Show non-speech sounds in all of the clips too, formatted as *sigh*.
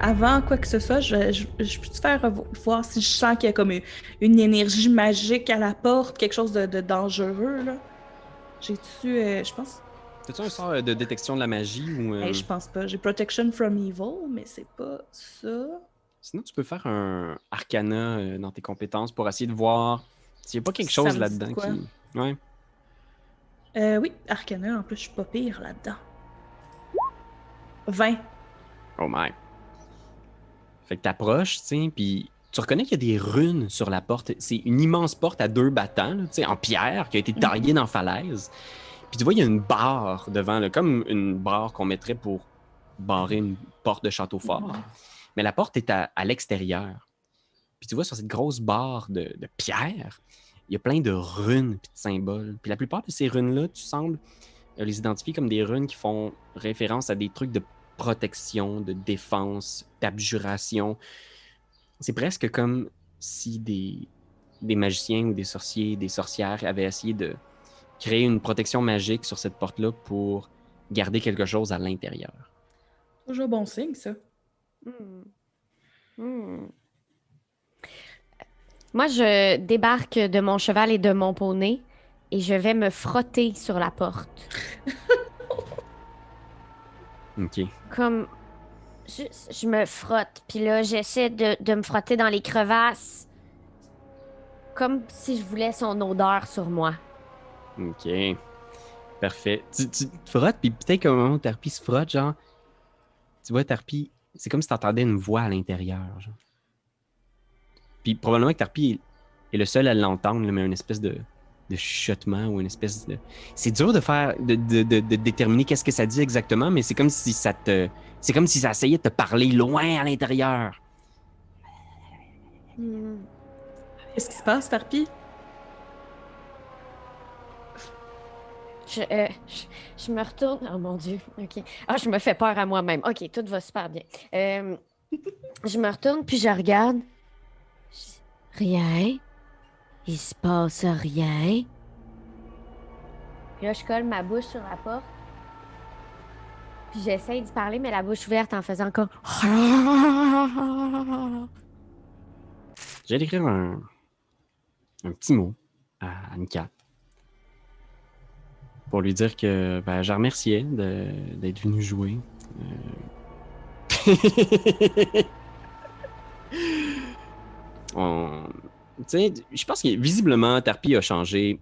Avant quoi que ce soit, je, je, je peux-tu faire vo- voir si je sens qu'il y a comme une, une énergie magique à la porte, quelque chose de, de dangereux, là? J'ai-tu, euh, je pense... T'as-tu un sort de détection de la magie ou. euh, Hey, je pense pas. J'ai Protection from Evil, mais c'est pas ça. Sinon, tu peux faire un arcana euh, dans tes compétences pour essayer de voir s'il n'y a pas quelque chose là-dedans qui. Ouais. Euh, oui, Arcana, en plus, je suis pas pire là-dedans. 20. Oh my. Fait que t'approches, tu sais, puis tu reconnais qu'il y a des runes sur la porte. C'est une immense porte à deux battants, tu sais, en pierre, qui a été taillée dans la falaise. Puis tu vois, il y a une barre devant, là, comme une barre qu'on mettrait pour barrer une porte de château fort. Mais la porte est à, à l'extérieur. Puis tu vois, sur cette grosse barre de, de pierre, il y a plein de runes puis de symboles. Puis la plupart de ces runes-là, tu sembles euh, les identifier comme des runes qui font référence à des trucs de protection, de défense, d'abjuration. C'est presque comme si des, des magiciens ou des sorciers, des sorcières avaient essayé de créer une protection magique sur cette porte-là pour garder quelque chose à l'intérieur. Toujours bon signe, ça. Hmm. Hmm. Moi, je débarque de mon cheval et de mon poney et je vais me frotter sur la porte. *laughs* OK. Comme. Je, je me frotte, puis là, j'essaie de, de me frotter dans les crevasses. Comme si je voulais son odeur sur moi. OK. Parfait. Tu, tu te frottes, puis peut-être qu'au moment où Tarpi se frotte, genre, tu vois, Tarpi, c'est comme si tu entendais une voix à l'intérieur. Genre. Puis probablement que Tarpi est, le seul à l'entendre, mais une espèce de, de chuchotement ou une espèce de. C'est dur de faire, de, de- de- de déterminer qu'est-ce que ça dit exactement, mais c'est comme si ça te. C'est comme si ça essayait de te parler loin à l'intérieur. Hmm. Qu'est-ce qui se passe, Tarpi? Je, euh, je, je me retourne. Oh mon Dieu. OK. Ah, je me fais peur à moi-même. OK, tout va super bien. Euh, je me retourne, puis je regarde. Rien. Il se passe rien. Puis là, je colle ma bouche sur la porte. Puis j'essaye d'y parler, mais la bouche ouverte en faisant encore. J'ai d'écrire un, un petit mot à Annika pour lui dire que ben, je la remerciais de- d'être venu jouer. Euh, *laughs* On- je pense que visiblement, Tarpi a changé.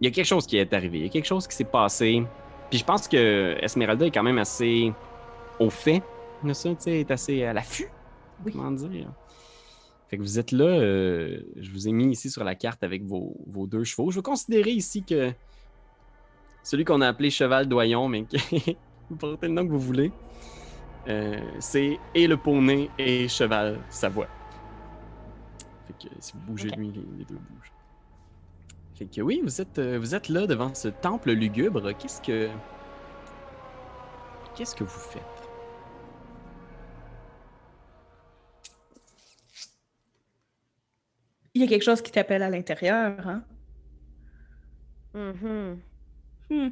Il y a quelque chose qui est arrivé, il y a quelque chose qui s'est passé. Puis je pense que Esmeralda est quand même assez au fait de ça, tu sais, est assez à l'affût. Oui. Comment dire? Fait que vous êtes là, euh, je vous ai mis ici sur la carte avec vos, vos deux chevaux. Je vais considérer ici que celui qu'on a appelé Cheval Doyon, mais qui *laughs* vous portez le nom que vous voulez, euh, c'est et le poney et Cheval Savoie. Fait que si vous bougez lui, les, les deux bougent. Fait que oui, vous êtes, euh, vous êtes là devant ce temple lugubre. Qu'est-ce que. Qu'est-ce que vous faites? Il y a quelque chose qui t'appelle à l'intérieur, hein? Mhm. Hmm.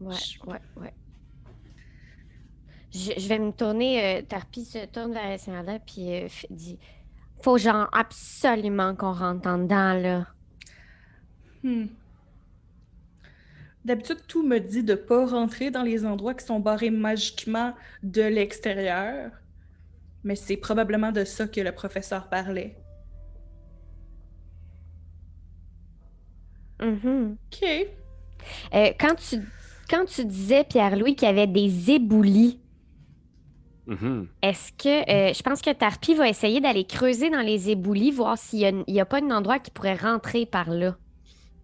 Ouais, Je- ouais, ouais. Je, je vais me tourner, euh, Tarpi se tourne vers Esmeralda, puis euh, dit Faut genre absolument qu'on rentre en dedans, là. Hmm. D'habitude, tout me dit de pas rentrer dans les endroits qui sont barrés magiquement de l'extérieur. Mais c'est probablement de ça que le professeur parlait. Mhm. OK. Euh, quand, tu, quand tu disais, Pierre-Louis, qu'il y avait des éboulis, Mhm. est-ce que. euh, je pense que Tarpi va essayer d'aller creuser dans les éboulis, voir s'il n'y a, pas un endroit qui pourrait rentrer par là.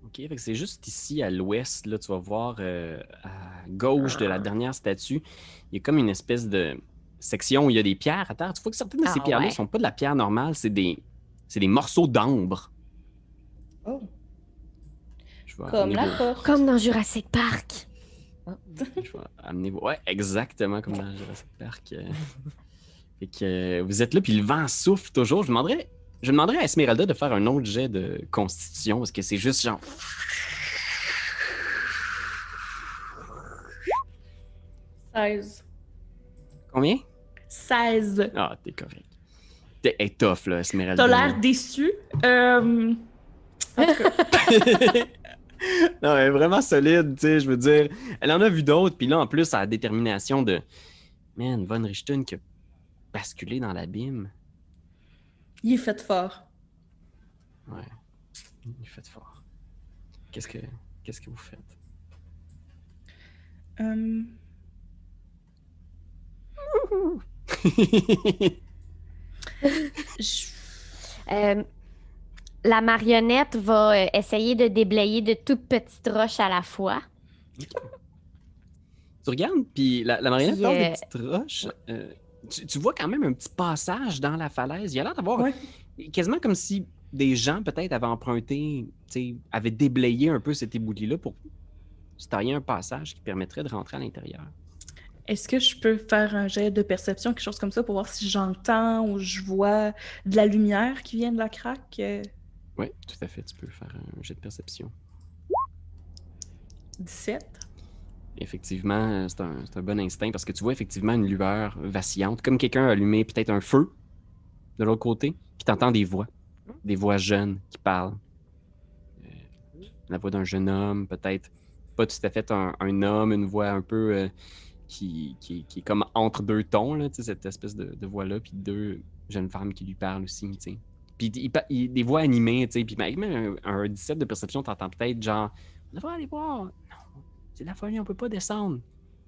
Ok, fait que c'est juste ici à l'ouest, là, tu vas voir euh, à gauche de la dernière statue, il y a comme une espèce de section où il y a des pierres à terre. Tu vois que certaines de ces Ah pierres-là ouais. ne sont pas de la pierre normale, c'est des, c'est des morceaux d'ambre. Oh. Je vais Comme la porte. Comme dans Jurassic Park. Je vais amener vos- Ouais, exactement comme dans Jurassic Park. euh. *laughs* Fait que euh, vous êtes là, puis le vent souffle toujours. Je demanderais, je demanderais à Esmeralda de faire un autre jet de constitution, parce que c'est juste genre. 16. Combien? 16. Ah, t'es correct. T'es tough, là, Esmeralda. T'as l'air déçu. Euh... En tout cas, *laughs* non, elle est vraiment solide, tu sais, je veux dire. Elle en a vu d'autres, puis là, en plus, elle a la détermination de. Man, Von Richten qui a basculé dans l'abîme. il est fait fort. Ouais. Il est fait fort. Qu'est-ce que, qu'est-ce que vous faites? *laughs* Euh, je- Euh, la marionnette va euh, essayer de déblayer de toutes petites roches à la fois. tu regardes, puis la, la marionnette Puis, des euh, petites roches. euh, tu, tu vois quand même un petit passage dans la falaise. Il a l'air d'avoir Ouais. quasiment comme si des gens peut-être avaient emprunté, tu sais, avaient déblayé un peu cet ébouli-là pour se tailler un passage qui permettrait de rentrer à l'intérieur. Est-ce que je peux faire un jet de perception, quelque chose comme ça, pour voir si j'entends ou je vois de la lumière qui vient de la craque? Oui, tout à fait. Tu peux faire un jet de perception. 17. Effectivement, euh, c'est un, c'est un bon instinct parce que tu vois effectivement une lueur vacillante, comme quelqu'un a allumé peut-être un feu de l'autre côté, puis tu entends des voix, des voix jeunes qui parlent. Euh, la voix d'un jeune homme, peut-être pas tout à fait un, un homme, une voix un peu euh, qui, qui- qui est comme entre deux tons, là, cette espèce de, de voix-là, puis deux jeunes femmes qui lui parlent aussi. Puis il, des voix animées, tu sais, puis même un, un 17 de perception, t'entends peut-être genre On devrait aller voir. Non, c'est la folie, on peut pas descendre.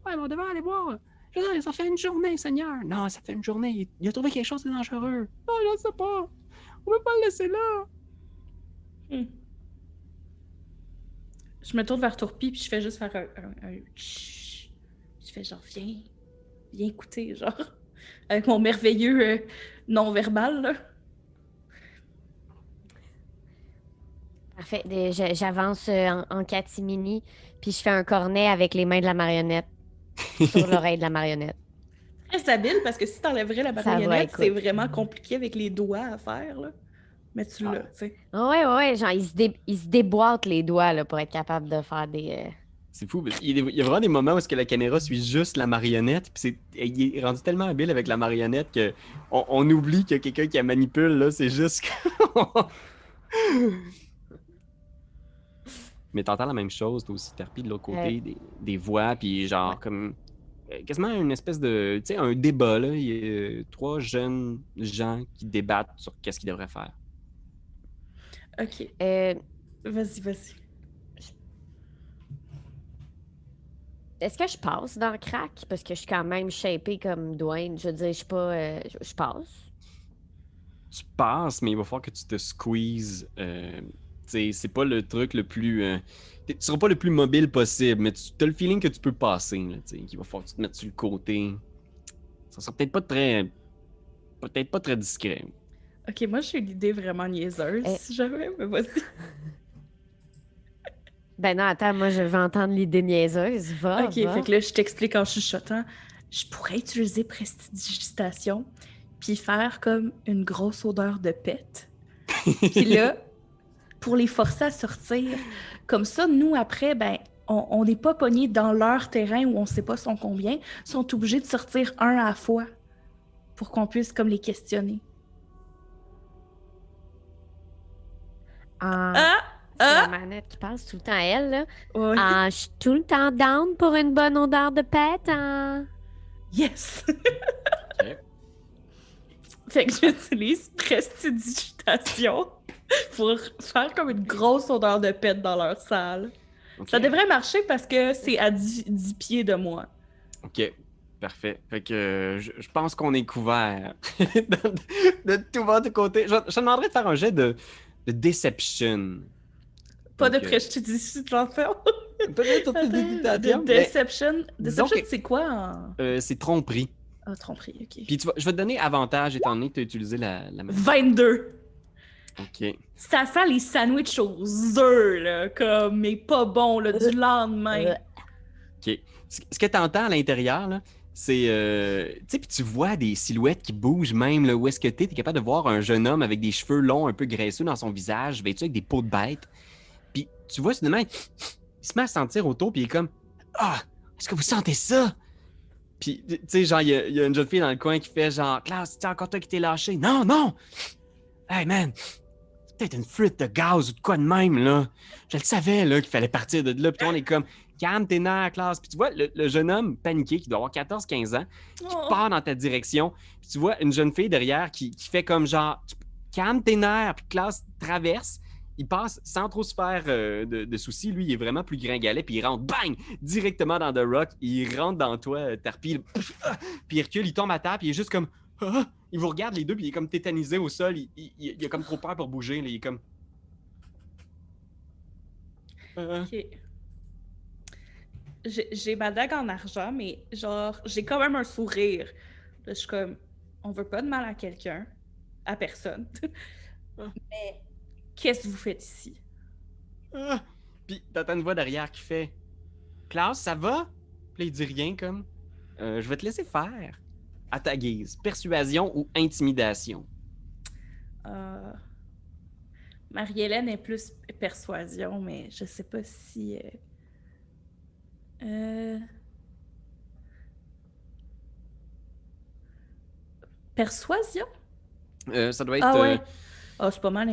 Ouais, mais on devrait aller voir. Je ça fait une journée, Seigneur. Non, ça fait une journée. Il, a trouvé quelque chose de dangereux. Non, je sais pas. On peut pas le laisser là. Hmm. Je me tourne vers Tourpi, puis je fais juste faire un, un, un. Je fais genre, viens, viens écouter, genre, *laughs* avec mon merveilleux euh, non-verbal, là. Parfait. J'avance euh, en, en catimini, puis je fais un cornet avec les mains de la marionnette *laughs* sur l'oreille de la marionnette. Très habile, parce que si t'enlèverais la marionnette, c'est vraiment compliqué avec les doigts à faire, là. Mais tu l'as, tu sais. Ah ouais, ouais, ouais, genre, il se, dé- il se déboîte les doigts là, pour être capable de faire des. euh, C'est fou. Il y a vraiment des moments où est-ce que la caméra suit juste la marionnette. Puis c'est, il est rendu tellement habile avec la marionnette que on, on oublie qu'il y a quelqu'un qui la manipule. Là, c'est juste. *laughs* Mais t'entends la même chose, toi aussi, Tarpi, de l'autre côté, Ouais. des, des voix, puis genre Ouais. comme euh, quasiment une espèce de, tu sais, un débat là. Il y a euh, trois jeunes gens qui débattent sur qu'est-ce qu'ils devraient faire. Ok, euh, vas-y, vas-y. Est-ce que je passe dans le crack? Parce que je suis quand même shapée comme Dwayne. Je veux dire, je suis pas. euh, je, je passe. tu passes, mais il va falloir que tu te squeezes. Euh, c'est pas le truc le plus. euh, tu seras pas le plus mobile possible, mais tu as le feeling que tu peux passer. Là, tu sais, qu'il va falloir que tu te mettes sur le côté. Ça sera peut-être pas très. Peut-être pas très discret. Ok, moi, j'ai une idée vraiment niaiseuse, Eh. si jamais, mais vas-y. *laughs* Ben non, attends, moi je veux entendre l'idée niaiseuse. Va. Ok, va. fait que là, je t'explique en chuchotant. Je pourrais utiliser prestidigitation, puis faire comme une grosse odeur de pète. *laughs* Puis là, pour les forcer à sortir, comme ça, nous, après, ben, on n'est pas pognés dans leur terrain où on sait pas sont combien, ils sont obligés de sortir un à la fois pour qu'on puisse comme les questionner. Ah, Ah! c'est ah! la manette qui passe tout le temps à elle. Là. Ouais. Ah, je suis tout le temps down pour une bonne odeur de pète. hein. Yes! *laughs* Ok. fait que j'utilise prestidigitation pour faire comme une grosse odeur de pète dans leur salle. Ça devrait marcher parce que c'est à 10, 10 pieds de moi. Ok. Parfait. Fait que euh, je, je pense qu'on est couvert *laughs* de, de tout votre côté. Je, je demanderais de faire un jet de, de Deception. Pas de Donc, euh, prestidigitation. De Deception, De Deception. Deception, c'est quoi euh, C'est tromperie. Ah, tromperie, ok. Puis tu vas- je vais te donner avantage étant donné que tu as utilisé la, la magie. 22. Ok. Ça sent les sandwichs aux œufs, là, comme, mais pas bon, là, du lendemain. Euh. OK. Ce que tu entends à l'intérieur, là, c'est. euh, tu sais, puis tu vois des silhouettes qui bougent même, là, où est-ce que tu es. capable de voir un jeune homme avec des cheveux longs, un peu graisseux dans son visage, vêtu avec des peaux de bête. Puis tu vois, soudainement, il se met à sentir autour, puis il est comme Ah, est-ce que vous sentez ça? Puis, tu sais, genre, il y, a- il y a une jeune fille dans le coin qui fait genre, Klaus, c'est encore toi qui t'es lâché. Non, non! Hey, man! C'est peut-être une fuite de gaz ou de quoi de même, là. Je le savais, là, qu'il fallait partir de là. Puis toi, on est comme, calme tes nerfs, Klaus. Puis tu vois, le, le jeune homme paniqué, qui doit avoir 14-15 ans, qui Oh. part dans ta direction. Puis tu vois une jeune fille derrière qui, qui fait comme genre, calme tes nerfs. Puis Klaus traverse. Il passe sans trop se faire euh, de, de soucis. Lui, il est vraiment plus gringalet. Puis il rentre, bang, directement dans The Rock. Il rentre dans toi, euh, Tarpi. Puis il recule, il tombe à terre. Puis il est juste comme, Ah! il vous regarde les deux. Puis il est comme tétanisé au sol. Il, il- il- il a comme trop peur pour bouger. là. Il est comme. Euh, Ok. J'ai j'ai ma dague en argent, mais genre, j'ai quand même un sourire. Là, je suis comme, on veut pas de mal à quelqu'un, à personne. Ah. *laughs* mais qu'est-ce que vous faites ici? Ah! Puis t'entends une voix derrière qui fait Klaus, ça va? Puis il dit rien comme Euh, Je vais te laisser faire. À ta guise. Persuasion ou intimidation? Euh, Marie-Hélène est plus persuasion, mais je sais pas si. euh, euh, Persuasion? Euh, ça doit être. Ah ouais. Ah, c'est pas mal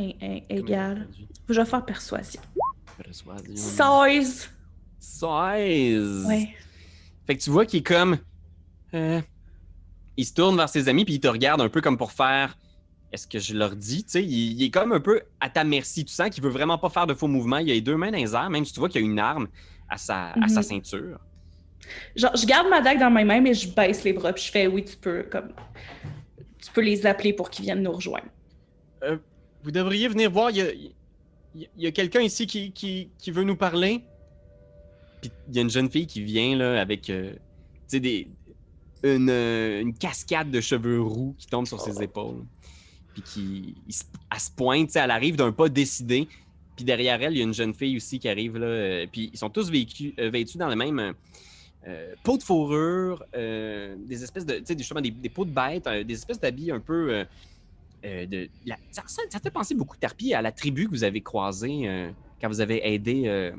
égal. Je vais faire persuasion. Persuasion. 16! 16. Ouais. Fait que tu vois qu'il est comme. Euh, il se tourne vers ses amis puis il te regarde un peu comme pour faire. Est-ce que je leur dis? Tu sais, il, il est comme un peu à ta merci. Tu sens qu'il veut vraiment pas faire de faux mouvements. Il a les deux mains dans les airs, même si tu vois qu'il y a une arme à sa, à sa Mhm. ceinture. Genre, je garde ma dague dans mes mains, mais je baisse les bras, puis je fais oui, tu peux, comme. Tu peux les appeler pour qu'ils viennent nous rejoindre. Vous devriez venir voir. Il y a, il y a- il y a quelqu'un ici qui, qui, qui veut nous parler. Puis il y a une jeune fille qui vient là avec euh, tu sais, des, une, euh, une cascade de cheveux roux qui tombe sur ses épaules. Puis qui il elle se pointe, elle arrive d'un pas décidé. Puis derrière elle, il y a une jeune fille aussi qui arrive là. euh, puis ils sont tous euh, vêtus dans le même euh, peau de fourrure, euh, des espèces de, tu sais, justement des, des peaux de bêtes, euh, des espèces d'habits un peu. de, la- ça, ressemble- ça fait penser beaucoup, Tarpi, à la tribu que vous avez croisée quand vous avez aidé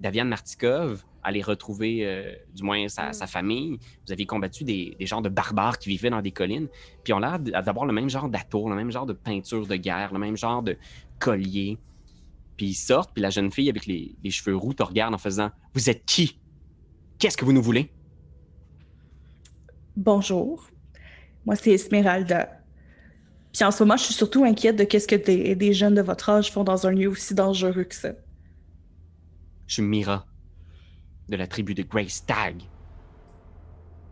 Daviane Martikov les retrouver, euh, du moins sa, Mm. sa famille. Vous aviez combattu des, des genres de barbares qui vivaient dans des collines, puis ils ont l'air d'avoir le même genre d'atour, le même genre de peinture de guerre, le même genre de collier. Puis ils sortent, puis la jeune fille avec les, les cheveux roux te regarde en faisant Vous êtes qui? Qu'est-ce que vous nous voulez Bonjour. Moi, c'est Esmeralda. Puis en ce moment, je suis surtout inquiète de qu'est-ce que des, des jeunes de votre âge font dans un lieu aussi dangereux que ça. Je suis Mira, de la tribu de Grey Stag.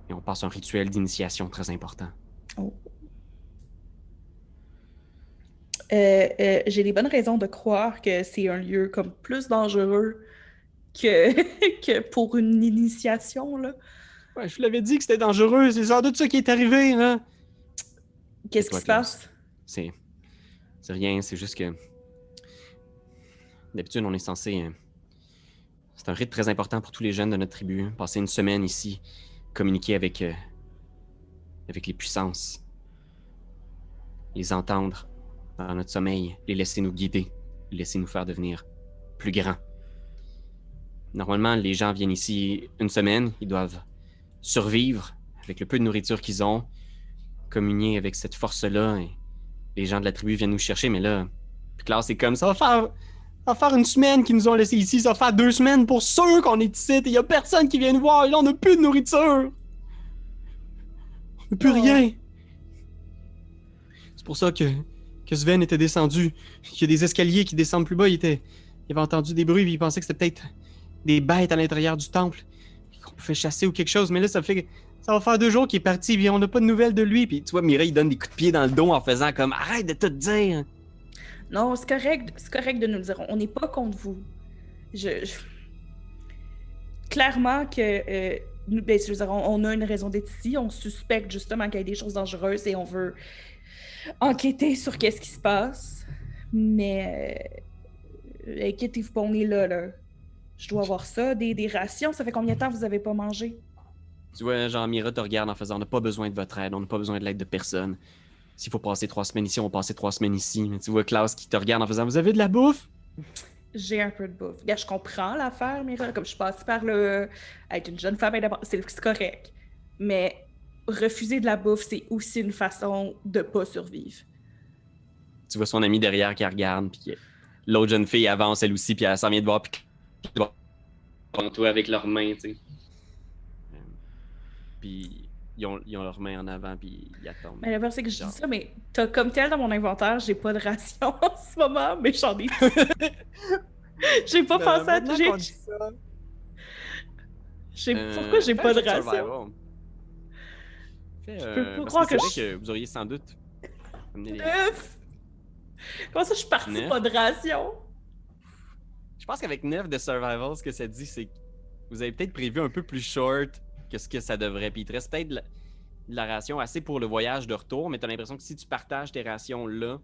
Et on passe un rituel d'initiation très important. Euh, euh, J'ai des bonnes raisons de croire que c'est un lieu comme plus dangereux que, *laughs* que pour une initiation, là. Ouais, je vous l'avais dit que c'était dangereux, c'est sans doute ça qui est arrivé, là. Qu'est-ce qui se passe? C'est. C'est rien, c'est juste que. D'habitude, on est censé. C'est un rite très important pour tous les jeunes de notre tribu. hein, Passer une semaine ici, communiquer avec. euh, avec les puissances. Les entendre dans notre sommeil, les laisser nous guider, les laisser nous faire devenir plus grands. Normalement, les gens viennent ici une semaine, ils doivent survivre avec le peu de nourriture qu'ils ont, communier avec cette force-là. Les gens de la tribu viennent nous chercher, mais là, Klaus, c'est comme ça. Va ça va faire une semaine qu'ils nous ont laissés ici. Ça va faire deux semaines pour sûr qu'on est ici. Il y a personne qui vient nous voir. Et là, on n'a plus de nourriture. On n'a plus Oh. rien. C'est pour ça que, que Sven était descendu. Il y a des escaliers qui descendent plus bas. Il, était, il avait entendu des bruits, puis il pensait que c'était peut-être des bêtes à l'intérieur du temple. Qu'on pouvait chasser ou quelque chose. Mais là, ça fait ça va faire deux jours qu'il est parti, puis on n'a pas de nouvelles de lui. Puis tu vois, Mireille, il donne des coups de pied dans le dos en faisant comme Arrête de tout dire. Non, c'est correct, correct de nous le dire. On n'est pas contre vous. Je, Clairement que euh, nous, ben, on, a une raison d'être ici. On suspecte justement qu'il y a des choses dangereuses et on veut enquêter sur qu'est-ce qui se passe. Mais euh, inquiétez-vous pas, on est là, là. Je dois avoir ça, des, des rations. Ça fait combien de temps que vous avez pas mangé? Tu vois, Jean Mira te regarde en faisant On n'a pas besoin de votre aide, on n'a pas besoin de l'aide de personne. S'il faut passer trois semaines ici, on va passer trois semaines ici. Mais tu vois Klaus qui te regarde en faisant Vous avez de la bouffe? J'ai un peu de bouffe. Regarde, je comprends l'affaire, Mira. Comme je passe par le. être une jeune femme c'est correct. Mais refuser de la bouffe, c'est aussi une façon de pas survivre. Tu vois son ami derrière qui regarde, puis l'autre jeune fille avance elle aussi, puis elle s'en vient de voir, puis toi avec leurs mains, tu sais. Puis ils ont, ils ont leurs mains en avant, puis ils attendent. Mais le pire, c'est que je dis ça, mais t'as comme tel dans mon inventaire, j'ai pas de ration *laughs* en ce moment, mais j'en ai. *laughs* j'ai pas pensé à. Maintenant j'ai- Euh, Pourquoi j'ai pas de ration? survival. Je euh, peux pas croire que je- que vous auriez sans doute les- Neuf! Comment ça, je suis partie Neuf? pas de ration? Je pense qu'avec 9 de survival, ce que ça dit, c'est que vous avez peut-être prévu un peu plus short que ce que ça devrait. Puis il te reste peut-être de la, la ration assez pour le voyage de retour, mais t'as l'impression que si tu partages tes rations là,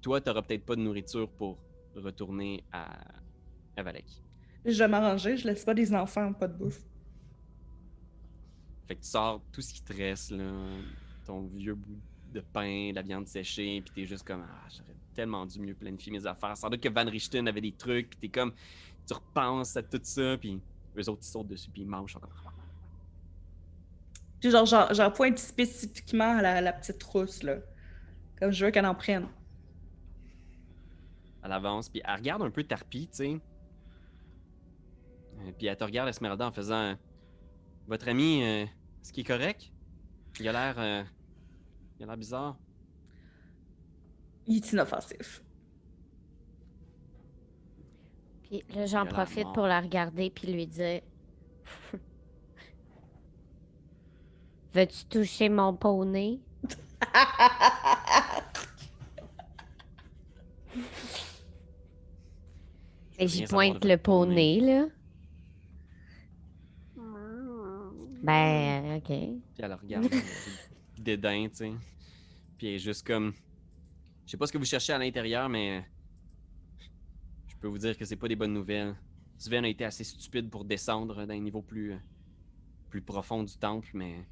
toi, t'auras peut-être pas de nourriture pour retourner à, à Valek. Je vais m'arranger, je laisse pas des enfants pas de bouffe. Fait que tu sors tout ce qui te reste, là, ton vieux bout de pain, de la viande séchée, puis t'es juste comme, ah, j'aurais tellement dû mieux planifier mes affaires. Sans doute que Van Richten avait des trucs, puis t'es comme, tu repenses à tout ça, puis eux autres, ils sautent dessus, puis ils mangent. comme, Puis genre, j'en j'en pointe spécifiquement à la, la petite trousse, là. Comme je veux qu'elle en prenne. Elle avance, puis elle regarde un peu Tarpi, tu sais. Euh, Puis elle te regarde, Esmeralda, en faisant Votre ami, euh, est-ce qu'il est correct? Il a l'air. euh, Il a l'air bizarre. Il est inoffensif. Puis là, j'en profite pour la regarder puis lui dire Veux-tu toucher mon poney? *laughs* Et j'y pointe le poney. poney, là. Ben, ok. Puis elle regarde dédain, tu sais. Puis elle est juste comme. Je sais pas ce que vous cherchez à l'intérieur, mais. Je peux vous dire que c'est pas des bonnes nouvelles. Sven a été assez stupide pour descendre d'un niveau plus. plus profond du temple, mais.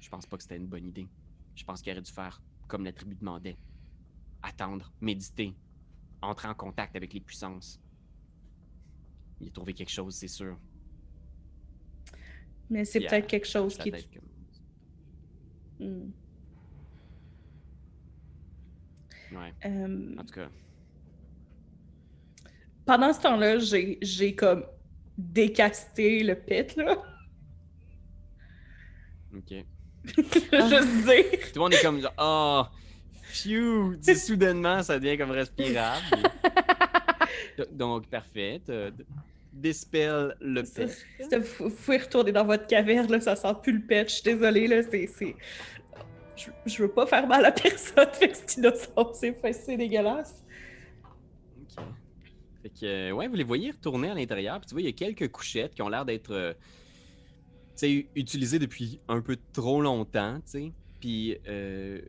Je pense pas que c'était une bonne idée. Je pense qu'il aurait dû faire comme la tribu demandait. Attendre, méditer, entrer en contact avec les puissances. Il a trouvé quelque chose, c'est sûr. Mais c'est peut-être quelque chose qui. comme-. Ouais, Euh, en tout cas. pendant ce temps-là, j'ai j'ai comme décasté le pit, là. Ok. *laughs* Juste dire. Tout le monde est comme genre, oh, phew, tu sais, soudainement, ça devient comme respirable. *laughs* Donc, parfait. Dispel le ça, Vous vous pouvez retourner dans votre caverne, là, ça sent plus le pet. Je suis désolée, là, c'est... c'est- Je, je veux pas faire mal à personne, *laughs* fait que c'est innocent, c'est dégueulasse. Ok. Fait que, ouais, vous les voyez retourner à l'intérieur. Puis tu vois, il y a quelques couchettes qui ont l'air d'être euh, tu sais, utilisées depuis un peu trop longtemps, tu sais. Puis euh,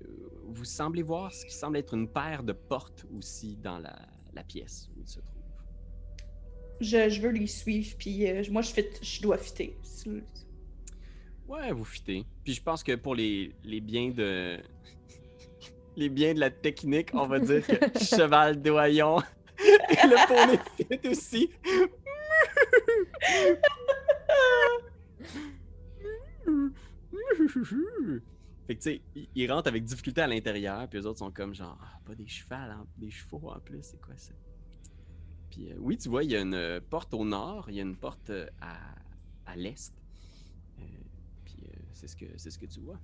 vous semblez voir ce qui semble être une paire de portes aussi dans la, la pièce où ils se trouvent. Je, je veux les suivre, puis euh, moi, je, fit, je dois fitter. Ouais, vous fitez. Puis je pense que pour les, les biens de. *laughs* les biens de la technique, on va dire que *laughs* cheval doyon *laughs* et le poney fit aussi. *laughs* Fait que tu sais, ils- ils rentrent avec difficulté à l'intérieur, puis les autres sont comme genre, ah, pas des hein, des chevaux en plus, c'est quoi ça? Puis euh, oui, tu vois, il y a une porte au nord, il y a une porte euh, à, à l'est. Euh, puis euh, c'est ce que c'est ce que tu vois.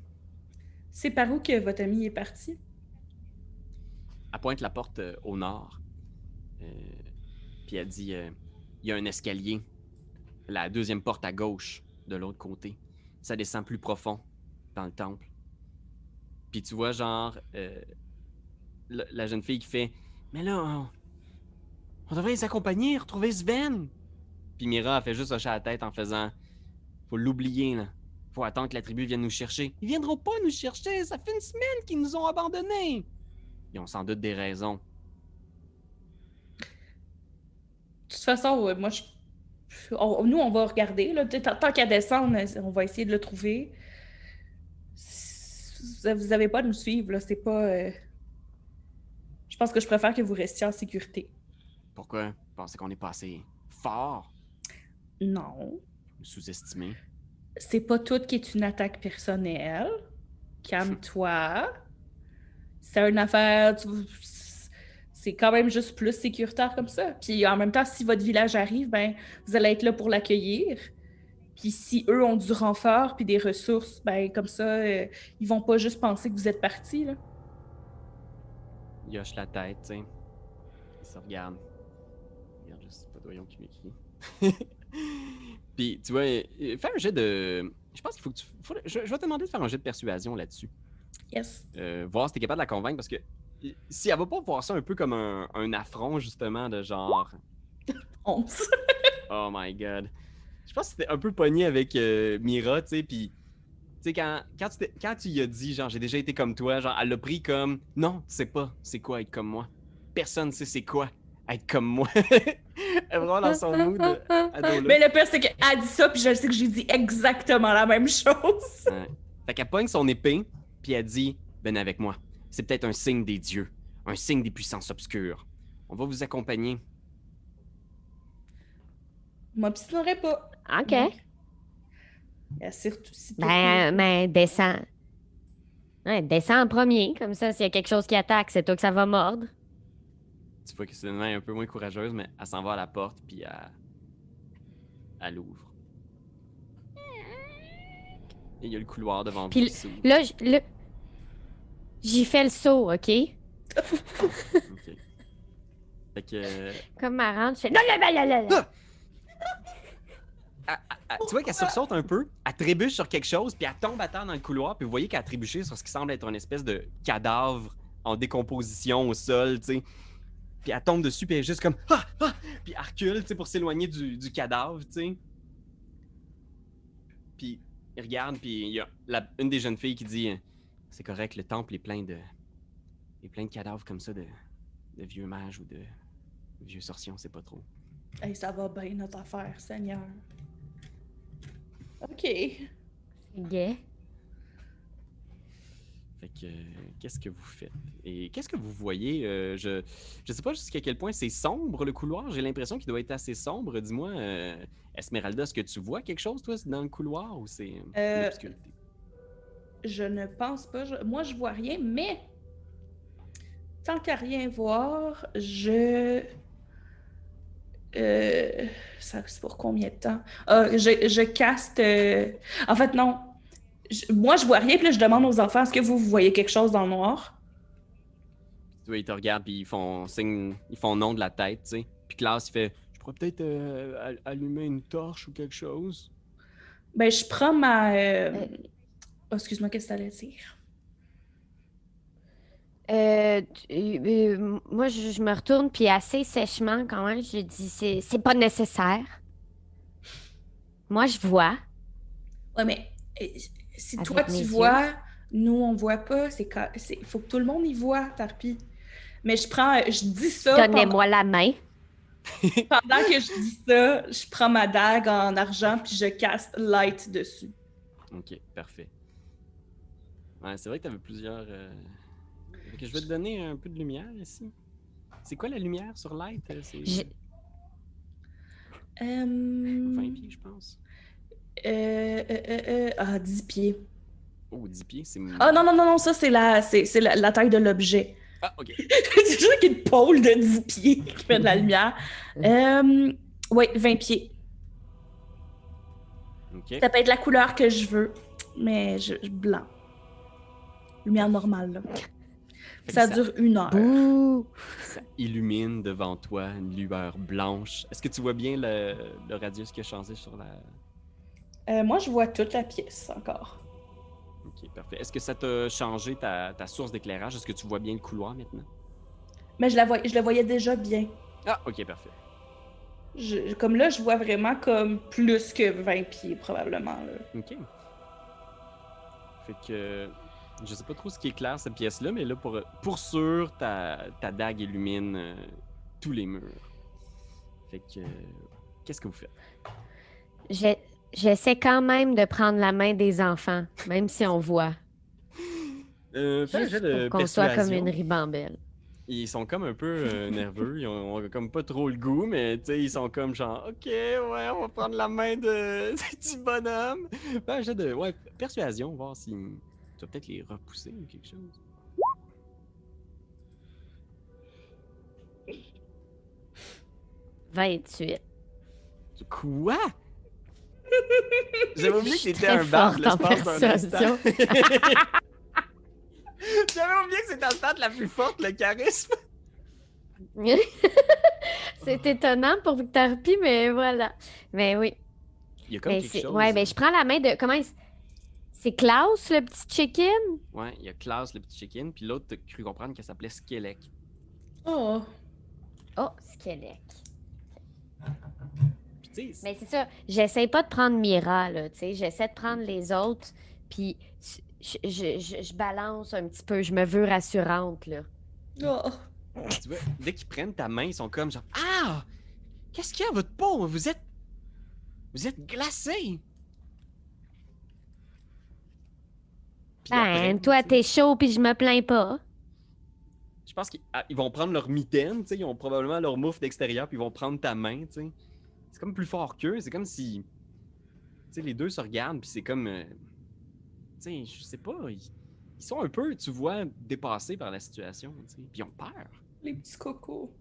C'est par où que votre ami est parti? Elle pointe la porte au nord. Puis elle dit il y a un escalier. La deuxième porte à gauche, de l'autre côté. Ça descend plus profond dans le temple. Puis tu vois, genre, euh, la, jeune fille qui fait Mais là, on, devrait les accompagner, retrouver Sven. Puis Mira a fait juste hocher la tête en faisant Faut l'oublier, là. Faut attendre que la tribu vienne nous chercher. Ils viendront pas nous chercher, ça fait une semaine qu'ils nous ont abandonnés. Ils ont sans doute des raisons. De toute façon, moi, je... on- nous, on va regarder. Là. Tant, qu'à descendre, on va essayer de le trouver. Vous vous avez pas à nous suivre, là. C'est pas... euh, Je pense que je préfère que vous restiez en sécurité. Pourquoi? Vous pensez qu'on est pas assez fort? Non. Sous-estimé? c'est pas tout qui est une attaque personnelle. *laughs* Calme-toi. C'est une affaire. tu- C'est quand même juste plus sécuritaire comme ça. Puis en même temps, si votre village arrive, ben vous allez être là pour l'accueillir. Puis si eux ont du renfort puis des ressources, ben comme ça, euh, ils vont pas juste penser que vous êtes partis là. Il hoche la tête, tu sais. Il se regarde. Regarde juste pas doyon qui m'écrit. *laughs* Puis, tu vois, euh, fais un jet de. Je pense qu'il faut que tu. faut- Je, je vais te demander de faire un jet de persuasion là-dessus. Yes. Euh, voir si t'es capable de la convaincre parce que si elle va pas voir ça un peu comme un, un affront, justement, de genre. *laughs* 11. *laughs* Oh my god. Je pense que c'était un peu pogné avec euh, Mira, tu sais, puis. Tu sais, quand, quand, tu quand tu y as dit, genre, j'ai déjà été comme toi, genre, elle l'a pris comme. Non, tu sais pas, c'est quoi être comme moi. Personne sait c'est quoi être comme moi. *laughs* elle est vraiment dans son mood. euh. Mais le pire, c'est qu'elle dit ça, puis je sais que j'ai dit exactement la même chose. Ouais. Fait qu'elle pogne son épée, puis elle dit Venez avec moi. C'est peut-être un signe des dieux, un signe des puissances obscures. On va vous accompagner. M'obstinerai pas. OK. Surtout si Ben, ben, descends. Ouais, descends en premier. Comme ça, s'il y a quelque chose qui attaque, c'est toi que ça va mordre. Tu vois que c'est une main un peu moins courageuse, mais elle s'en va à la porte, puis elle, elle ouvre. Et il y a le couloir devant vous Puis. Là, j- là, j'y fais le saut, OK? Ok. Fait que. euh, Comme ma je fais... là, là, là, là. elle- elle- tu vois qu'elle sursaute un peu, elle trébuche sur quelque chose, puis elle tombe à terre dans le couloir, puis vous voyez qu'elle a trébuché sur ce qui semble être une espèce de cadavre en décomposition au sol, tu sais. Puis elle tombe dessus, puis elle est juste comme ah, ah! Puis elle recule, tu sais, pour s'éloigner du, du cadavre, tu sais. Puis il regarde, puis il y a la- une des jeunes filles qui dit C'est correct, le temple est plein de. est plein de cadavres comme ça de, de vieux mages ou de vieux sorciers, on sait pas trop. Hey, ça va bien notre affaire, Seigneur. Ok. C'est gay. Fait que, euh, qu'est-ce que vous faites? Et qu'est-ce que vous voyez? Euh, je je sais pas jusqu'à quel point c'est sombre le couloir. J'ai l'impression qu'il doit être assez sombre. Dis-moi, euh, Esmeralda, est-ce que tu vois quelque chose, toi, dans le couloir ou c'est euh, Euh, l'obscurité? Je ne pense pas. je- Moi, je vois rien, mais tant qu'à rien voir, je. Euh, Ça, c'est pour combien de temps? Ah, je, je caste. euh, En fait, non. Je- Moi, je vois rien, puis là, je demande aux enfants est-ce que vous, vous voyez quelque chose dans le noir? Tu vois, ils te regardent puis ils font signe, ils font non de la tête, tu sais. Puis Klaus, il fait Je pourrais peut-être euh, al- allumer une torche ou quelque chose. Ben, je prends ma. Euh, Euh. oh, excuse-moi, qu'est-ce que t'allais dire? Euh, tu- euh, moi, je, je me retourne, puis assez sèchement, quand même, je dis c'est c'est pas nécessaire. Moi, je vois. Ouais, mais euh, si Avec toi tu yeux. vois, nous on voit pas, c'est il faut que tout le monde y voit, Tarpi. Mais je prends, je dis ça pendant, Donnez-moi la main. *laughs* pendant que je dis ça, je prends ma dague en argent puis je caste light dessus. Ok, parfait. Ouais, c'est vrai que t'avais plusieurs. euh, je vais te donner un peu de lumière ici. C'est quoi la lumière sur Light? euh, C'est J'ai- Euh, 20 pieds, je pense. euh, euh, euh, euh, ah, 10 pieds. Oh, 10 pieds, c'est. Ah non, non, non, non, ça c'est la, c'est, c'est la, la taille de l'objet. Ah, ok. *laughs* c'est juste une pôle de 10 pieds qui fait de la lumière. Oui, 20 pieds. Ça peut être la couleur que je veux, mais je, je- blanc. Lumière normale, là. Ça dure une heure. Ça illumine devant toi une lueur blanche. Est-ce que tu vois bien le, le radius qui a changé sur la. Euh, moi, je vois toute la pièce encore. Ok, parfait. Est-ce que ça t'a changé ta, ta source d'éclairage? Est-ce que tu vois bien le couloir maintenant? Mais je, la voy- je le voyais déjà bien. Ah, ok, parfait. Je- comme là, je vois vraiment comme plus que 20 pieds, probablement. là. Ok. Fait que. Je sais pas trop ce qui éclaire cette pièce-là, mais là, pour, pour sûr, ta, ta dague illumine euh, tous les murs. Fait que. Qu'est-ce que vous faites? J'essaie quand même de prendre la main des enfants, même si on voit. Euh, fais un Juste jet de pour qu'on soit comme persuasion. une ribambelle. Ils sont comme un peu euh, *laughs* nerveux, ils ont, ont comme pas trop le goût, mais tu sais, ils sont comme genre, ok, ouais, on va prendre la main de, *laughs* du bonhomme. Ben, j'ai de, ouais, persuasion, voir si tu vas peut-être les repousser ou quelque chose. « 28. Quoi? *laughs* J'avais oublié que t'étais un barde l'espace d'un instant. J'avais oublié que c'était ta stat la plus forte, le charisme. *laughs* C'est étonnant pour Victor P, mais voilà. Mais oui. Il y a comme Mais quelque chose. ouais, ben je prends la main de. Comment il C'est Klaus, le petit chicken? Ouais, il y a Klaus, le petit chicken, puis l'autre, t'as cru comprendre qu'elle s'appelait Skellec. Oh. Oh. Puis sais, Mais c'est ça, j'essaie pas de prendre Mira, là, tu sais. J'essaie de prendre les autres, puis je, je- je- je balance un petit peu, je me veux rassurante, là. Oh. tu vois, dès qu'ils prennent ta main, ils sont comme genre Ah! Qu'est-ce qu'il y a à votre peau? Vous êtes. Vous êtes glacé! Après, Ben, toi, t'es chaud, puis je me plains pas. Je pense qu'ils ah, vont prendre leur mitaine, tu sais, ils ont probablement leur mouffe d'extérieur, puis ils vont prendre ta main, tu sais. C'est comme plus fort qu'eux, c'est comme si. Tu sais, les deux se regardent, puis c'est comme. euh, Tu sais, je sais pas, ils, ils sont un peu, tu vois, dépassés par la situation, tu sais, puis ils ont peur. Les petits cocos.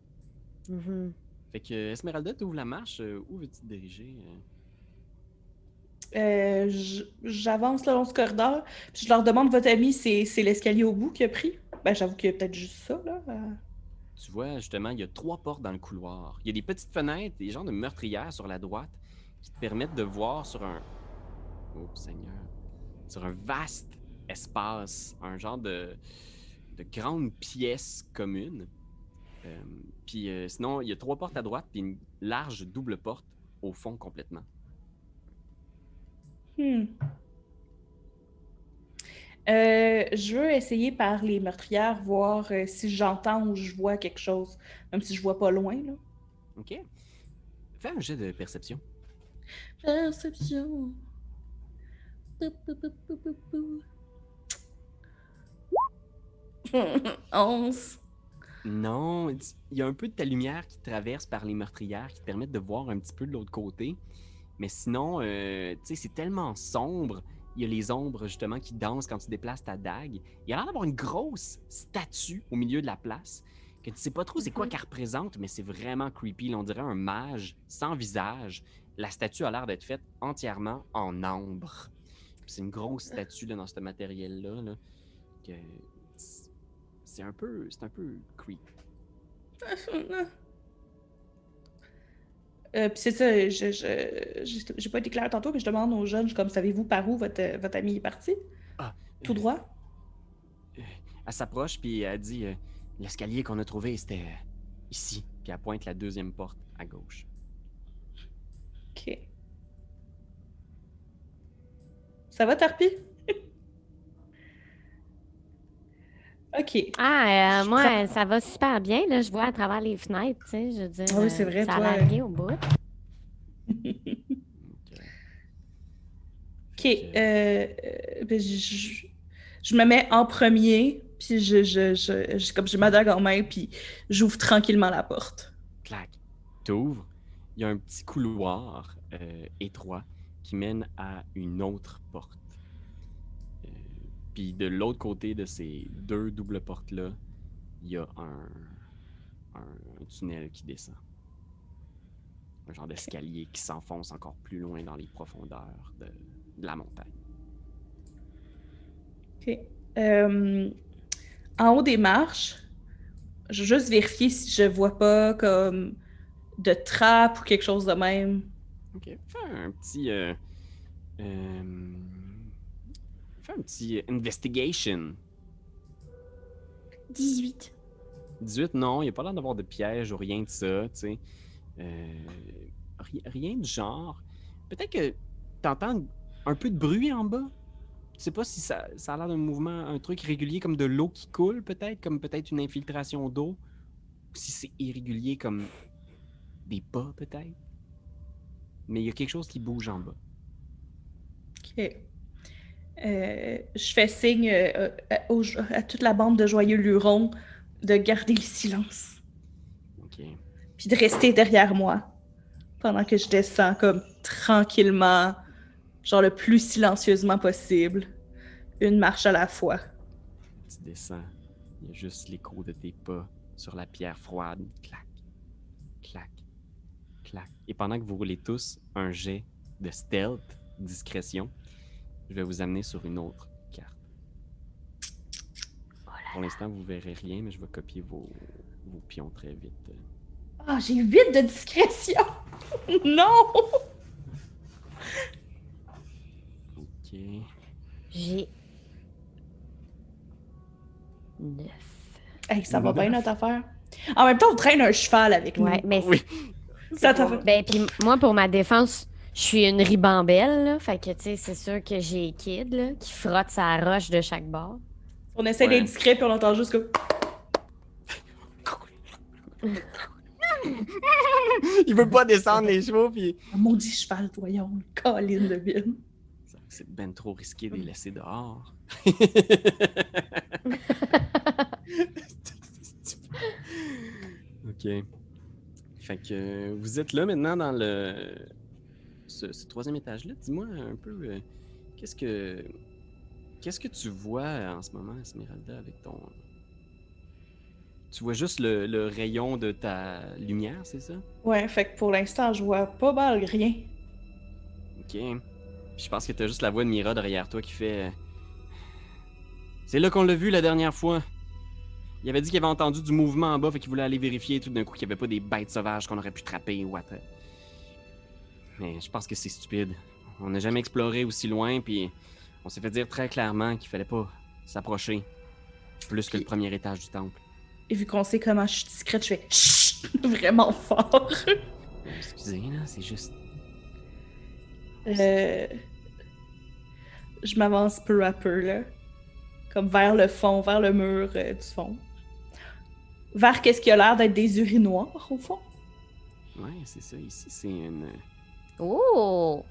Mhm. Fait que, Esmeralda, tu ouvres la marche, euh, où veux-tu te diriger? euh? Euh, J'avance le long ce corridor, puis je leur demande votre ami, c'est l'escalier au bout qu'il a pris? Ben, j'avoue qu'il y a peut-être juste ça, là. euh. Tu vois, justement, il y a trois portes dans le couloir. Il y a des petites fenêtres, des genres de meurtrières sur la droite qui te permettent de voir sur un. Oh, Seigneur. Sur un vaste espace, un genre de, de grande pièce commune. Euh, puis sinon, il y a trois portes à droite, puis une large double porte au fond complètement. Hmm. Euh, je veux essayer par les meurtrières, voir euh, si j'entends ou je vois quelque chose, même si je vois pas loin, là. OK? Fais un jet de perception. Perception. Pou, pou, pou, pou, pou, pou. 11. Non, il y a un peu de ta lumière qui traverse par les meurtrières qui te permettent de voir un petit peu de l'autre côté. Mais sinon, euh, tu sais, c'est tellement sombre. Il y a les ombres, justement, qui dansent quand tu déplaces ta dague. Il y a l'air d'avoir une grosse statue au milieu de la place que tu sais pas trop c'est quoi Mhm. qu'elle représente, mais c'est vraiment creepy. là. On dirait un mage sans visage. La statue a l'air d'être faite entièrement en ambre. C'est une grosse statue là, dans ce matériel-là. là, que c'est- c'est un peu, c'est un peu creepy. Euh, puis c'est ça, je, j'ai pas été claire tantôt, mais je demande aux jeunes, comme savez-vous par où votre, euh, votre ami est parti? Tout Euh, droit? Elle s'approche puis elle dit euh, l'escalier qu'on a trouvé c'était euh, ici. Puis elle pointe la deuxième porte à gauche. Ok. Ça va, Tarpi? Ok. Ah, euh, Je moi, ça va super bien, là. Je vois à travers les fenêtres, tu sais. Je veux dire. Ah oui, c'est euh, vrai, Ça toi, a euh, bien au bout. *laughs* Ok. Euh, ben, je, je- je me mets en premier, puis je, je, je, je- comme j'ai ma dague en main, puis j'ouvre tranquillement la porte. clac. T'ouvres. Il y a un petit couloir euh, étroit qui mène à une autre porte. Puis de l'autre côté de ces deux doubles portes-là, il y a un, un, un tunnel qui descend. Un genre d'escalier qui s'enfonce encore plus loin dans les profondeurs de, de la montagne. Ok. Euh, en haut des marches, je veux juste vérifier si je vois pas comme de trappe ou quelque chose de même. Ok, fais un petit. euh, euh, fais un petit euh, investigation. 18. 18, non, il n'y a pas l'air d'avoir de piège ou rien de ça, tu sais. Euh, ri- rien de genre. Peut-être que t'entends un peu de bruit en bas. Je sais pas si ça, ça a l'air d'un mouvement, un truc régulier comme de l'eau qui coule, peut-être, comme peut-être une infiltration d'eau. Ou si c'est irrégulier comme des pas, peut-être. Mais il y a quelque chose qui bouge en bas. Ok. Euh, je fais signe euh, à, aux- à toute la bande de joyeux lurons de garder le silence, Ok. puis de rester derrière moi pendant que je descends comme tranquillement, genre le plus silencieusement possible, une marche à la fois. Tu descends. Il y a juste l'écho de tes pas sur la pierre froide. Clac, clac, clac. Et pendant que vous roulez tous un jet de stealth, discrétion, je vais vous amener sur une autre carte. Pour l'instant, vous verrez rien, mais je vais copier vos, vos pions très vite. Ah, j'ai 8 de discrétion! *laughs* non! Ok. J'ai. Neuf. Hey, ça va bien notre affaire? En même temps, on traîne un cheval avec nous. Ouais, mais Oui. Ça t'a fait- Ben, puis moi, pour ma défense, je suis une ribambelle, là. Fait que, tu sais, c'est sûr que j'ai Kid, là, qui frotte sa roche de chaque bord. On essaie Ouais. d'être discret, puis on entend juste comme. Il veut pas descendre les chevaux, puis. Un maudit cheval, voyons, colline de ville. C'est ben trop risqué de les laisser dehors. *laughs* ok. Fait que euh, vous êtes là maintenant dans le ce, ce troisième étage-là. Dis-moi un peu euh, qu'est-ce que qu'est-ce que tu vois en ce moment, Esmeralda, avec ton. Tu vois juste le, le rayon de ta lumière, c'est ça? Ouais, fait que pour l'instant, je vois pas mal rien. Ok. Puis je pense que t'as juste la voix de Mira derrière toi qui fait. euh, C'est là qu'on l'a vu la dernière fois. Il avait dit qu'il avait entendu du mouvement en bas, fait qu'il voulait aller vérifier tout d'un coup qu'il n'y avait pas des bêtes sauvages qu'on aurait pu trapper ou what. Mais je pense que c'est stupide. On n'a jamais exploré aussi loin, puis on s'est fait dire très clairement qu'il fallait pas s'approcher plus que le premier étage du temple. Et vu qu'on sait comment je suis discrète, je fais chut vraiment fort. Euh, Excusez, là, c'est juste. Euh, Je m'avance peu à peu, là. Comme vers le fond, vers le mur euh, du fond. Vers qu'est-ce qui a l'air d'être des urinoirs, au fond. Ouais, c'est ça. Ici, c'est une, Oh!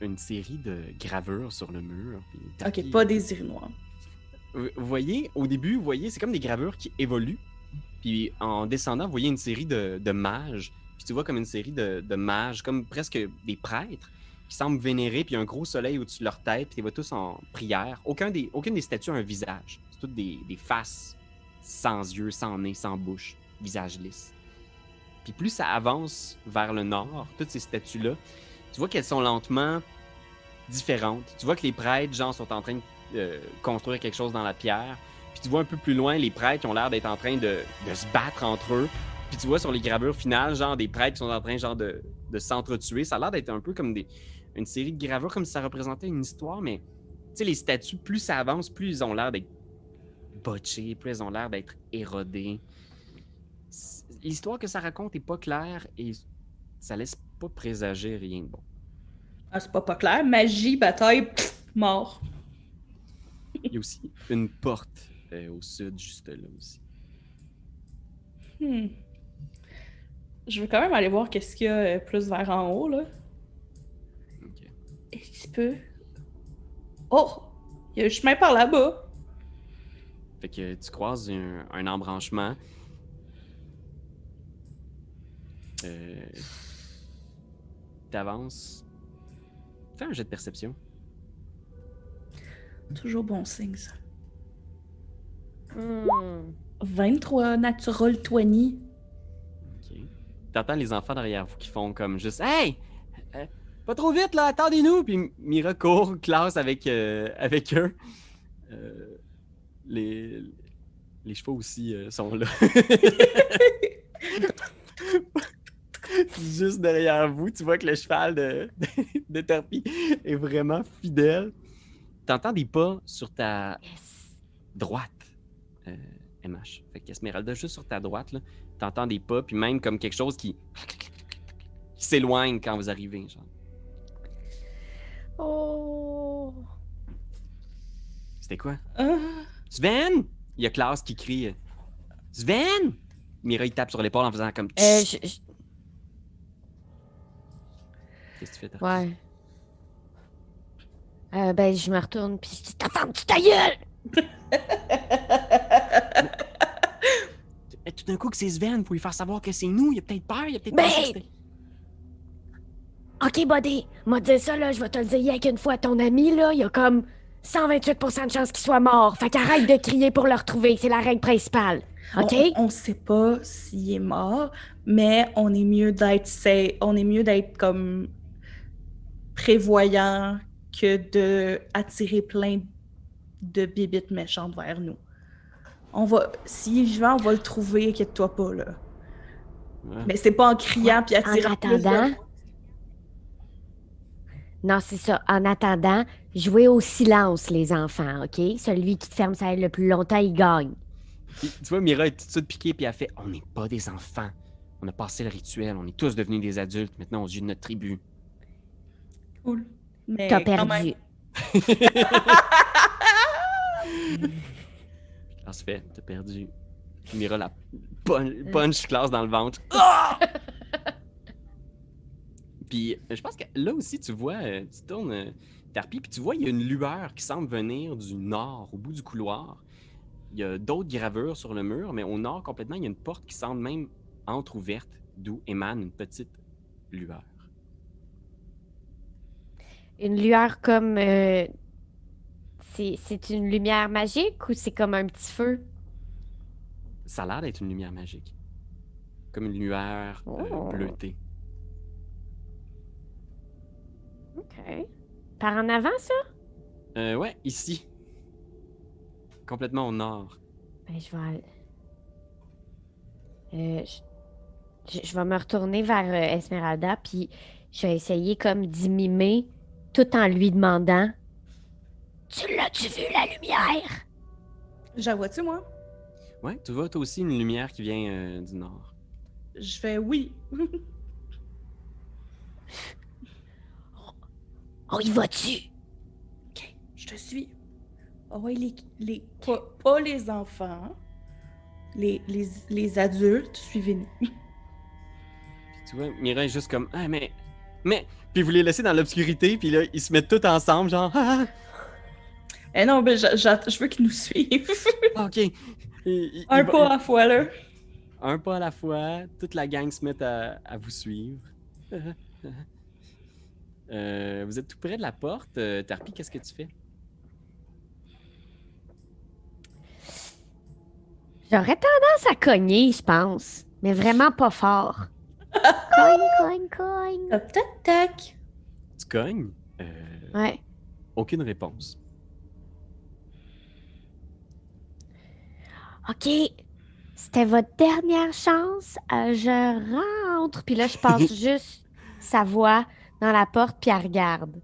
une série de gravures sur le mur. Ok, pas des urinoirs. Vous vous voyez, au début, vous voyez, c'est comme des gravures qui évoluent. Puis en descendant, vous voyez une série de, de mages. Puis tu vois comme une série de, de mages, comme presque des prêtres, qui semblent vénérer, puis il y a un gros soleil au-dessus de leur tête, puis tu les vois tous en prière. Aucun des, aucune des statues a un visage. C'est toutes des, des faces sans yeux, sans nez, sans bouche, visage lisse. Puis plus ça avance vers le nord, toutes ces statues-là, tu vois qu'elles sont lentement différentes. Tu vois que les prêtres, genre, sont en train de euh, construire quelque chose dans la pierre. Puis tu vois un peu plus loin les prêtres qui ont l'air d'être en train de, se battre entre eux. Puis tu vois sur les gravures finales, genre des prêtres qui sont en train genre de, s'entretuer. Ça a l'air d'être un peu comme une série de gravures, comme si ça représentait une histoire, mais tu sais, les statues, plus ça avance, plus ils ont l'air d'être botchés, plus elles ont l'air d'être érodées. L'histoire que ça raconte est pas claire et ça laisse pas présager rien de bon. Ah, c'est pas pas clair. Magie, bataille, pff, mort. Il y a aussi une porte euh, au sud, juste là aussi. Hmm. Je veux quand même aller voir qu'est-ce qu'il y a euh, plus vers en haut, là. Ok. Un petit peu. Oh! Il y a un chemin par là-bas. Fait que tu croises un, un embranchement. Euh, T'avances. Fais un jet de perception. Toujours bon signe, ça. Hmm. 23 natural 20. Ok. T'entends les enfants derrière vous qui font comme juste Hey! Euh, pas trop vite là, attendez-nous! Puis Mira court, classe avec, euh, avec eux. Euh, les, les chevaux aussi euh, sont là. *laughs* *laughs* Juste derrière vous, tu vois que le cheval de, *laughs* de Terpi est vraiment fidèle. T'entends des pas sur ta Yes. droite, euh, MH. Fait qu'Esmeralda, juste sur ta droite, là, t'entends des pas, puis même comme quelque chose qui, qui s'éloigne quand vous arrivez. Genre. Oh! C'était quoi? Ah, Sven! Il y a Klaus qui crie Sven! Mira, il tape sur l'épaule en faisant comme. Euh, je- je- Qu'est-ce que tu fais? Ouais. Euh, ben, je me retourne, puis je dis Ta femme, tu ta gueule! *laughs* tout d'un coup que c'est Sven pour lui faire savoir que c'est nous. Il a peut-être peur, il a peut-être Ben, que c'était- Ok, buddy, m'a dit ça, là, je vais te le dire rien qu'une fois. Ton ami, là, il y a comme 128% de chances qu'il soit mort. Fait qu'arrête de crier pour le retrouver. C'est la règle principale. Ok? On, on sait pas s'il est mort, mais on est mieux d'être. On est mieux d'être comme prévoyant que de attirer plein de bibites méchantes vers nous. On va, s'il est vivant, on va le trouver, inquiète-toi pas là. Ouais. Mais c'est pas en criant puis En attirant plus de- attendant? Non, c'est ça. En attendant, jouez au silence, les enfants, OK? Celui qui te ferme sa le plus longtemps, il gagne. Tu vois, Mira est tout de suite piquée, puis elle fait On n'est pas des enfants. On a passé le rituel, on est tous devenus des adultes maintenant aux yeux de notre tribu. Cool. Mais T'as perdu. *laughs* Classe fait, t'as perdu. Mira la punch, punch classe dans le ventre. Ah! *laughs* puis je pense que là aussi, tu vois, euh, tu tournes euh, Tarpi, puis tu vois, il y a une lueur qui semble venir du nord, au bout du couloir. Il y a d'autres gravures sur le mur, mais au nord complètement, il y a une porte qui semble même entr'ouverte, d'où émane une petite lueur. Une lueur comme. euh, C'est une lumière magique ou c'est comme un petit feu? Ça a l'air d'être une lumière magique. Comme une lueur euh, Oh. bleutée. OK. Par en avant, ça? Euh, ouais, ici. Complètement au nord. Ben, je vais. Euh, je... vais me retourner vers euh, Esmeralda, puis je vais essayer comme d'y mimer tout en lui demandant Tu l'as-tu vu, la lumière? J'en vois-tu, moi? Ouais, tu vois, toi aussi une lumière qui vient euh, du nord. Je fais oui. *laughs* On y va-tu? OK, je te suis. Ouais, les, les, pas, pas les enfants, les, les, les adultes, suivez-nous. Puis tu vois, est juste comme Ah, mais. Mais. Puis vous les laissez dans l'obscurité, puis là, ils se mettent tous ensemble, genre Ah, Eh non, ben, j'a- j'a- je veux qu'ils nous suivent. ah, *laughs* ok. Il- Un il pas à la fois, là. Un pas à la fois, toute la gang se met à, à vous suivre. *laughs* Euh, vous êtes tout près de la porte. Euh, Tarpi, qu'est-ce que tu fais? J'aurais tendance à cogner, je pense, mais vraiment pas fort. Cogne, cogne, cogne. Tac, tac, tac. Tu cognes? Euh, Ouais. Aucune réponse. OK. C'était votre dernière chance. Euh, je rentre. Puis là, je passe *laughs* juste sa voix dans la porte, puis elle regarde.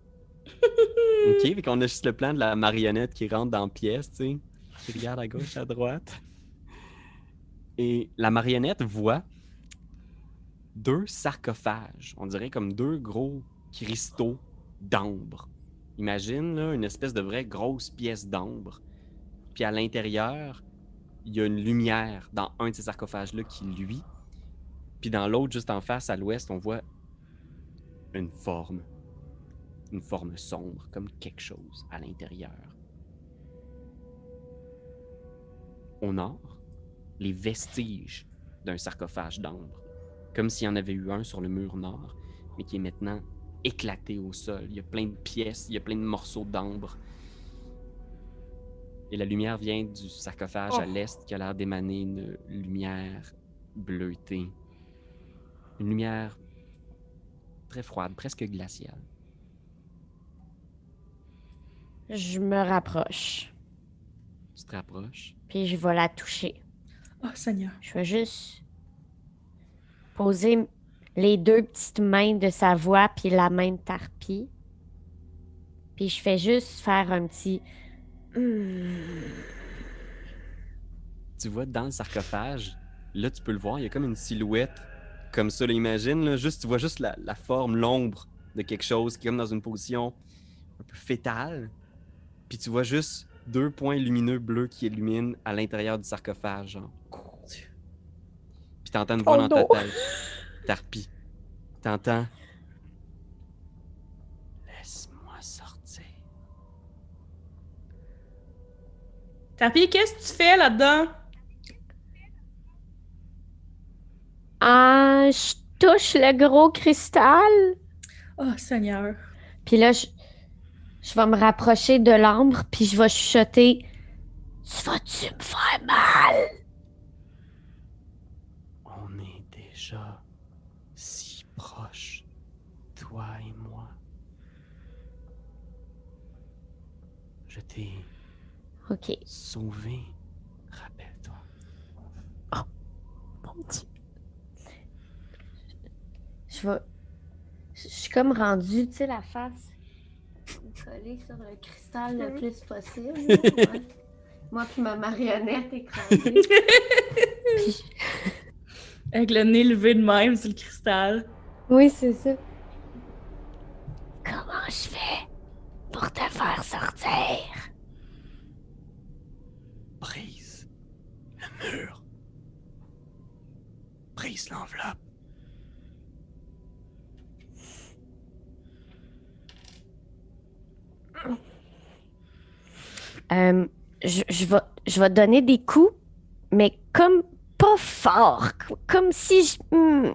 Ok, fait qu'on a juste le plan de la marionnette qui rentre dans la pièce, tu sais, qui regarde à gauche, à droite. Et la marionnette voit deux sarcophages, on dirait comme deux gros cristaux d'ambre. Imagine une espèce de vraie grosse pièce d'ambre. Puis à l'intérieur, il y a une lumière dans un de ces sarcophages-là qui luit. Puis dans l'autre, juste en face, à l'ouest, on voit une forme une forme sombre, comme quelque chose à l'intérieur. Au nord, les vestiges d'un sarcophage d'ambre, comme s'il y en avait eu un sur le mur nord, mais qui est maintenant éclaté au sol. Il y a plein de pièces, il y a plein de morceaux d'ambre. Et la lumière vient du sarcophage à Oh. l'est qui a l'air d'émaner une lumière bleutée. Une lumière très froide, presque glaciale. Je me rapproche. Tu te rapproches? Puis je vais la toucher. Oh, Seigneur. Je vais juste poser les deux petites mains de sa voix, puis la main de Tarpi. Puis je fais juste faire un petit. Hmm. tu vois dans le sarcophage, là tu peux le voir, il y a comme une silhouette comme ça, là, imagine, là, juste, tu vois juste la, la forme, l'ombre de quelque chose qui est comme dans une position un peu fétale. Puis tu vois juste deux points lumineux bleus qui illuminent à l'intérieur du sarcophage. Genre. Puis t'entends une voix Oh dans non. ta tête. Tarpi. T'entends? Laisse-moi sortir. Tapi, qu'est-ce que tu fais là-dedans? Ah, je touche le gros cristal. Oh, Seigneur. Puis là, je, je vais me rapprocher de l'ambre, puis je vais chuchoter. Tu vas-tu me faire mal? On est déjà si proches, toi et moi. Je t'ai Ok. sauvé, rappelle-toi. Mon Dieu. Je vais. Je suis comme rendue, tu sais, la face collée sur le cristal le plus possible. *laughs* ouais. Moi puis ma marionnette écrasée. *laughs* Puis- Avec le nez levé de même sur le cristal. Oui, c'est ça. Comment je fais pour te faire sortir? Brise le mur. Brise l'enveloppe. Euh, je, je vais, je vais donner des coups, mais comme pas fort. co- Comme si je- hmm,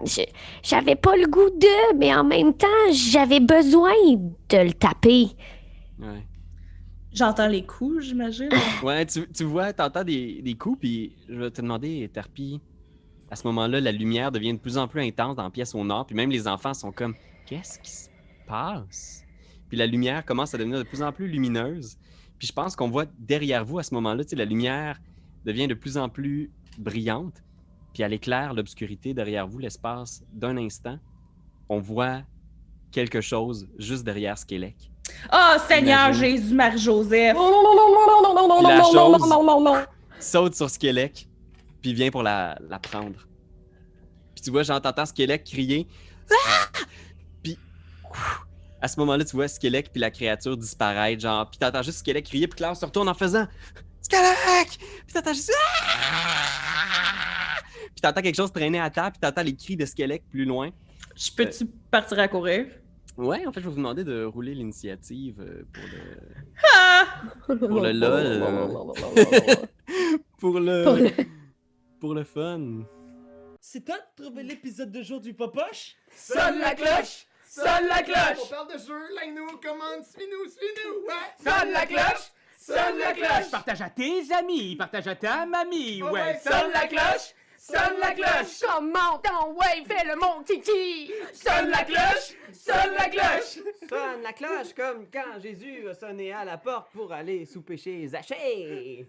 j'avais pas le goût de, mais en même temps, j'avais besoin de le taper. Ouais. J'entends les coups, j'imagine. Ouais, tu, tu vois, t'entends des, des coups, puis je vais te demander, Tarpi, à ce moment-là, la lumière devient de plus en plus intense dans la pièce au nord, puis même les enfants sont comme, qu'est-ce qui se passe? Puis la lumière commence à devenir de plus en plus lumineuse, puis je pense qu'on voit derrière vous à ce moment-là, tu sais, la lumière devient de plus en plus brillante, puis elle éclaire l'obscurité derrière vous l'espace d'un instant. On voit quelque chose juste derrière Skellec. Oh, Seigneur Imagine. Jésus, Marie-Joseph. la chose- saute sur Skellec, puis vient pour la, la prendre. Puis tu vois, j'entends Skellec crier. Ah! Puis à ce moment-là, tu vois Skellec puis la créature disparaître, genre. Puis t'entends juste Skellec crier, puis Claire se retourne en faisant Skellec! Puis t'entends juste. Ah! Puis t'entends quelque chose traîner à terre, puis t'entends les cris de Skellec plus loin. Je peux-tu partir à courir? Ouais, en fait, je vais vous demander de rouler l'initiative euh, pour le. Ah! Pour le lol. euh. *laughs* pour le. Pour le- fun. C'est toi de trouver l'épisode de jour du Popoche? Sonne la cloche! Sonne la On cloche! parle de jeu, like-nous, commande, suis-nous, suis-nous, ouais! Sonne la cloche! Sonne la cloche! Partage à tes amis, partage à ta mamie, Oh, ouais! Sonne la cloche! Sonne la cloche! Comment ton ouais, fais le mon kiki! Sonne la cloche! Sonne la cloche! Sonne la cloche comme quand Jésus a sonné à la porte pour aller souper chez Zachée.